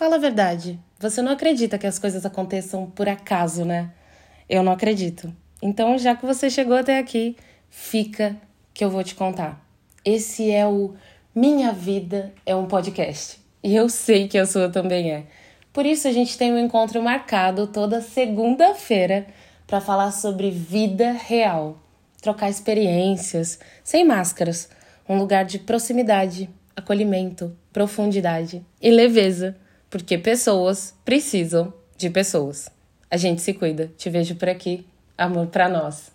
Fala a verdade. Você não acredita que as coisas aconteçam por acaso, né? Eu não acredito. Então, já que você chegou até aqui, fica que eu vou te contar. Esse é o Minha Vida é um podcast. E eu sei que a sua também é. Por isso a gente tem um encontro marcado toda segunda-feira para falar sobre vida real, trocar experiências, sem máscaras, um lugar de proximidade, acolhimento, profundidade e leveza, porque pessoas precisam de pessoas. A gente se cuida. Te vejo por aqui. Amor para nós.